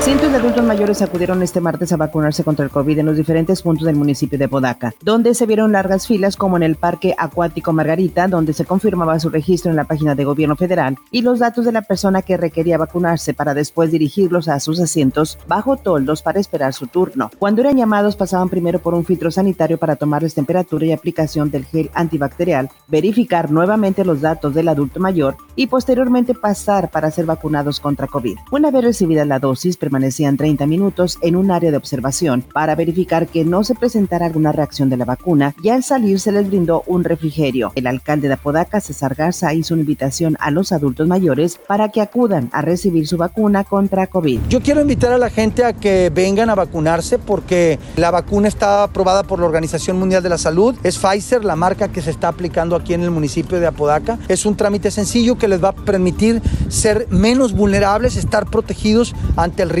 Cientos de adultos mayores acudieron este martes a vacunarse contra el COVID en los diferentes puntos del municipio de Podaca, donde se vieron largas filas como en el Parque Acuático Margarita, donde se confirmaba su registro en la página de gobierno federal y los datos de la persona que requería vacunarse para después dirigirlos a sus asientos bajo toldos para esperar su turno. Cuando eran llamados pasaban primero por un filtro sanitario para tomarles temperatura y aplicación del gel antibacterial, verificar nuevamente los datos del adulto mayor y posteriormente pasar para ser vacunados contra COVID. Una vez recibida la dosis, permanecían 30 minutos en un área de observación para verificar que no se presentara alguna reacción de la vacuna y al salir se les brindó un refrigerio. El alcalde de Apodaca, César Garza, hizo una invitación a los adultos mayores para que acudan a recibir su vacuna contra COVID. Yo quiero invitar a la gente a que vengan a vacunarse porque la vacuna está aprobada por la Organización Mundial de la Salud. Es Pfizer, la marca que se está aplicando aquí en el municipio de Apodaca. Es un trámite sencillo que les va a permitir ser menos vulnerables, estar protegidos ante el riesgo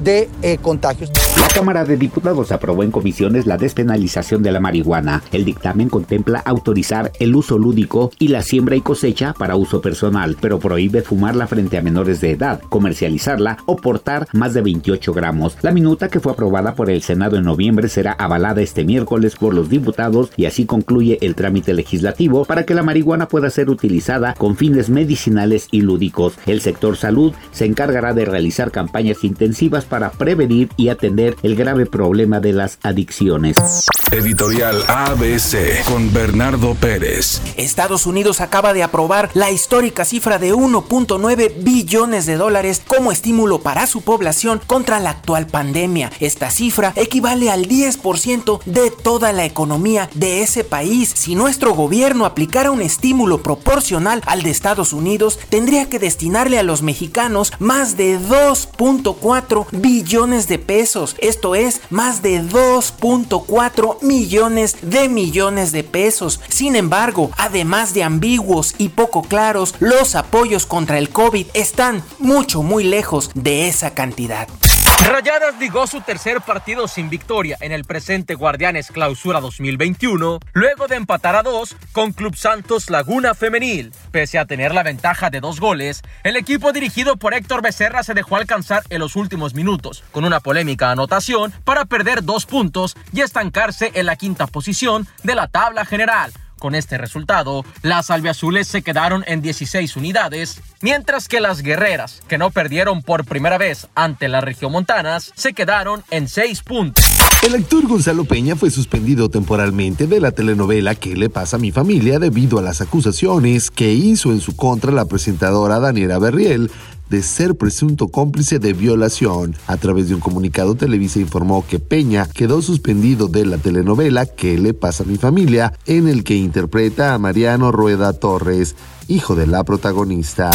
de eh, contagios. La Cámara de Diputados aprobó en comisiones la despenalización de la marihuana. El dictamen contempla autorizar el uso lúdico y la siembra y cosecha para uso personal, pero prohíbe fumarla frente a menores de edad, comercializarla o portar más de 28 gramos. La minuta que fue aprobada por el Senado en noviembre será avalada este miércoles por los diputados y así concluye el trámite legislativo para que la marihuana pueda ser utilizada con fines medicinales y lúdicos. El sector salud se encargará de realizar campañas intensivas para prevenir y atender el grave problema de las adicciones. Editorial ABC con Bernardo Pérez. Estados Unidos acaba de aprobar la histórica cifra de 1.9 billones de dólares como estímulo para su población contra la actual pandemia. Esta cifra equivale al 10% de toda la economía de ese país. Si nuestro gobierno aplicara un estímulo proporcional al de Estados Unidos, tendría que destinarle a los mexicanos más de 2.4 billones de pesos. Esto es más de 2.4 millones de millones de pesos. Sin embargo, además de ambiguos y poco claros, los apoyos contra el COVID están mucho muy lejos de esa cantidad. Rayadas ligó su tercer partido sin victoria en el presente Guardianes Clausura 2021, luego de empatar a dos con Club Santos Laguna Femenil. Pese a tener la ventaja de dos goles, el equipo dirigido por Héctor Becerra se dejó alcanzar en los últimos minutos, con una polémica anotación para perder dos puntos y estancarse en la quinta posición de la tabla general. Con este resultado, las albiazules se quedaron en 16 unidades, mientras que las guerreras, que no perdieron por primera vez ante las regiomontanas, se quedaron en 6 puntos. El actor Gonzalo Peña fue suspendido temporalmente de la telenovela ¿Qué le pasa a mi familia? debido a las acusaciones que hizo en su contra la presentadora Daniela Berriel de ser presunto cómplice de violación. A través de un comunicado, Televisa informó que Peña quedó suspendido de la telenovela ¿Qué le pasa a mi familia? en el que interpreta a Mariano Rueda Torres, hijo de la protagonista.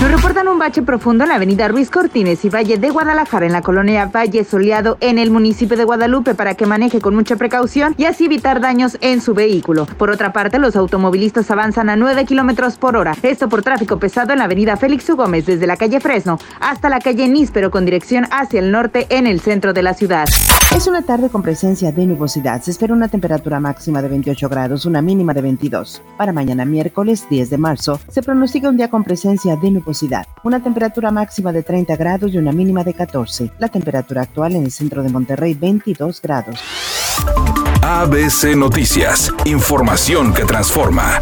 Nos reportan un bache profundo en la avenida Ruiz Cortines y Valle de Guadalajara, en la colonia Valle Soleado, en el municipio de Guadalupe, para que maneje con mucha precaución y así evitar daños en su vehículo. Por otra parte, los automovilistas avanzan a 9 kilómetros por hora. Esto por tráfico pesado en la avenida Félix U. Gómez, desde la calle Fresno hasta la calle Níspero, con dirección hacia el norte en el centro de la ciudad. Es una tarde con presencia de nubosidad. Se espera una temperatura máxima de 28 grados, una mínima de 22. Para mañana miércoles 10 de se pronostica un día con presencia de nubosidad. Una temperatura máxima de 30 grados y una mínima de 14. La temperatura actual en el centro de Monterrey 22 grados. ABC Noticias. Información que transforma.